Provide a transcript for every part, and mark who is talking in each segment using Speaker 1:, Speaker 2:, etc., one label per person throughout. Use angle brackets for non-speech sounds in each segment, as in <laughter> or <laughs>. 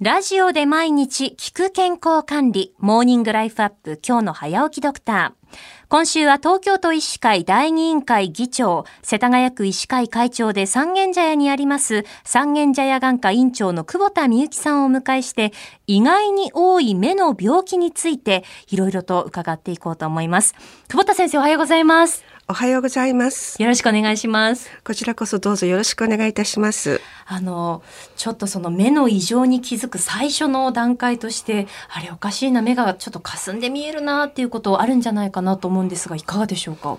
Speaker 1: ラジオで毎日聞く健康管理、モーニングライフアップ、今日の早起きドクター。今週は東京都医師会第二委員会議長、世田谷区医師会会長で三軒茶屋にあります三軒茶屋眼科院長の久保田美幸さんをお迎えして、意外に多い目の病気についていろいろと伺っていこうと思います。久保田先生おはようございます。
Speaker 2: おはようございます。
Speaker 1: よろしくお願いします。
Speaker 2: こちらこそどうぞよろしくお願いいたします。
Speaker 1: あの、ちょっとその目の異常に気づく最初の段階として、あれおかしいな、目がちょっと霞んで見えるなっていうことあるんじゃないかなと思うんですが、いかがでしょうか？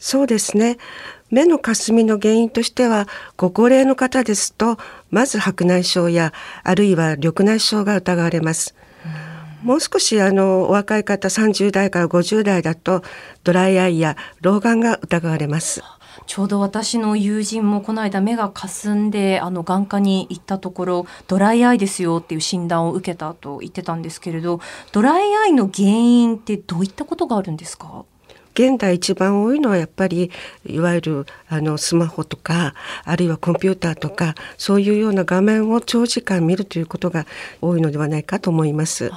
Speaker 2: そうですね。目の霞みの原因としては、ご高齢の方ですと、まず白内障や、あるいは緑内障が疑われます。もう少しあのお若い方30代から50代だとドライアイや老眼が疑われます。
Speaker 1: ちょうど私の友人もこの間目がかすんであの眼科に行ったところドライアイですよっていう診断を受けたと言ってたんですけれどドライアイの原因ってどういったことがあるんですか？
Speaker 2: 現代一番多いのはやっぱりいわゆるあのスマホとかあるいはコンピューターとかそういうような画面を長時間見るということが多いのではないかと思います。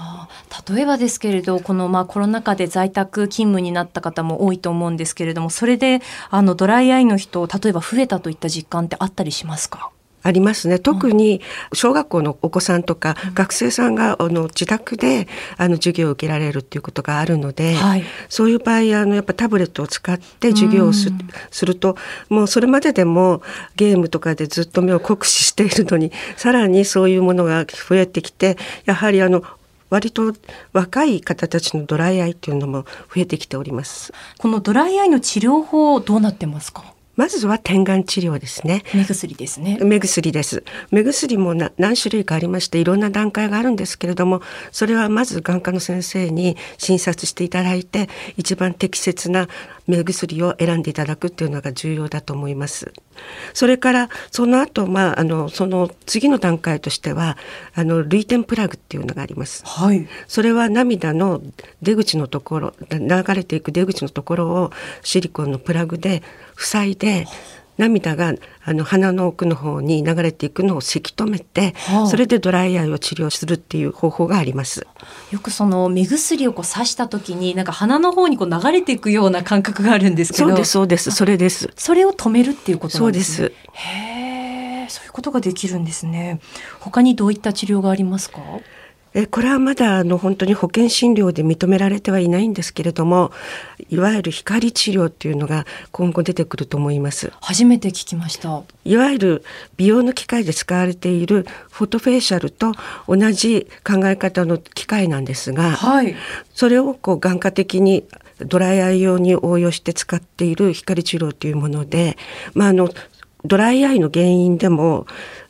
Speaker 1: 例えばですけれどこのまあコロナ禍で在宅勤務になった方も多いと思うんですけれどもそれであのドライアイの人例えば増えたといった実感ってあったりしますか？
Speaker 2: ありますね。特に小学校のお子さんとか、学生さんがあの自宅であの授業を受けられるっていうことがあるので、はい、そういう場合あのやっぱタブレットを使って授業をす,、るともうそれまででもゲームとかでずっと目を酷使しているのに <laughs> さらにそういうものが増えてきてやはりあの割と若い方たちのドライアイっていうのも増えてきております。
Speaker 1: このドライアイの治療法どうなってますか？
Speaker 2: まずは点眼治療ですね。
Speaker 1: 目薬ですね。
Speaker 2: 目薬です。目薬も何種類かありまして、いろんな段階があるんですけれども、それはまず眼科の先生に診察していただいて、一番適切な目薬を選んでいただくっていうのが重要だと思います。それからその後、まああのその次の段階としてはあの涙点プラグっていうのがあります。
Speaker 1: はい。
Speaker 2: それは涙の出口のところ流れていく出口のところをシリコンのプラグで塞いで涙があの鼻の奥の方に流れていくのをせき止めて、はあ、それでドライアイを治療するっていう方法があります。
Speaker 1: よくその目薬をこう刺した時になんか鼻の方にこう流れていくような感覚があるんですけど。
Speaker 2: そうですそうですそれです。
Speaker 1: それを止めるっていうことなんです
Speaker 2: ね。そうです。
Speaker 1: へえ、そういうことができるんですね。他にどういった治療がありますか？
Speaker 2: えこれはまだあの本当に保険診療で認められてはいないんですけれどもいわゆる光治療っていうのが今後出てくると思います。
Speaker 1: 初めて聞きました。
Speaker 2: いわゆる美容の機械で使われているフォトフェイシャルと同じ考え方の機械なんですが、はい、それをこう眼科的にドライアイ用に応用して使っている光治療というもので、まあ、あのドライアイの原因でも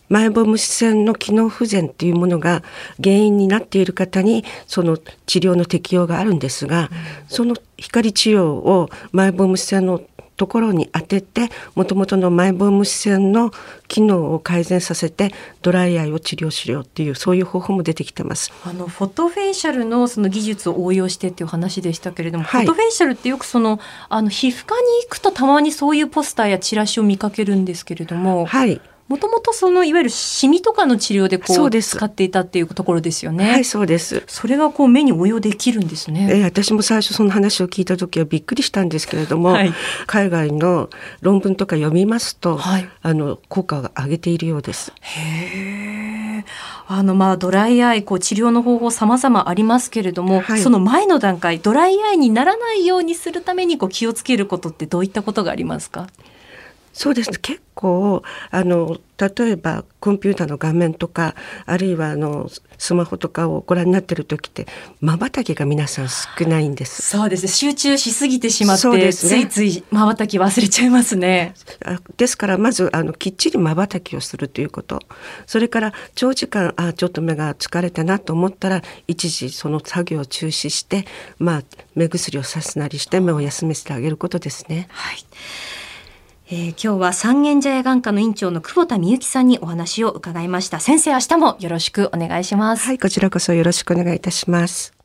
Speaker 2: マイボーム腺の機能不全っていうものが原因になっている方にその治療の適用があるんですが、その光治療をマイボーム腺のところに当ててもともとのマイボーム腺の機能を改善させてドライアイを治療しようっていうそういう方法も出てきてます。
Speaker 1: あのフォトフェイシャルのその技術を応用してっていう話でしたけれども、はい、フォトフェイシャルってよくそのあの皮膚科に行くとたまにそういうポスターやチラシを見かけるんですけれども、
Speaker 2: はい、
Speaker 1: もともとそのいわゆるシミとかの治療でこう使っていたっていうところですよね。
Speaker 2: はい、そうです。
Speaker 1: それがこう目に応用できるんですね。
Speaker 2: えー、私も最初その話を聞いた時はびっくりしたんですけれども、はい、海外の論文とか読みますと、はい、あの効果を上げているようです。
Speaker 1: へえ。あのまあドライアイこう治療の方法様々ありますけれども、はい、その前の段階ドライアイにならないようにするためにこう気をつけることってどういったことがありますか？
Speaker 2: そうです。ね結構あの例えばコンピューターの画面とかあるいはあのスマホとかをご覧になってる時ってまばたきが皆さん少ないんです。
Speaker 1: そうです。集中しすぎてしまって、ね、ついついまばたき忘れちゃいますね。
Speaker 2: ですからまずあのきっちりまばたきをするということ。それから長時間あちょっと目が疲れたなと思ったら一時その作業を中止してまあ目薬をさすなりして目を休めてあげることですね。
Speaker 1: はいえ、今日は三軒茶屋眼科の院長の久保田美幸さんにお話を伺いました。先生、明日もよろしくお願いします。
Speaker 2: はい、こちらこそよろしくお願いいたします。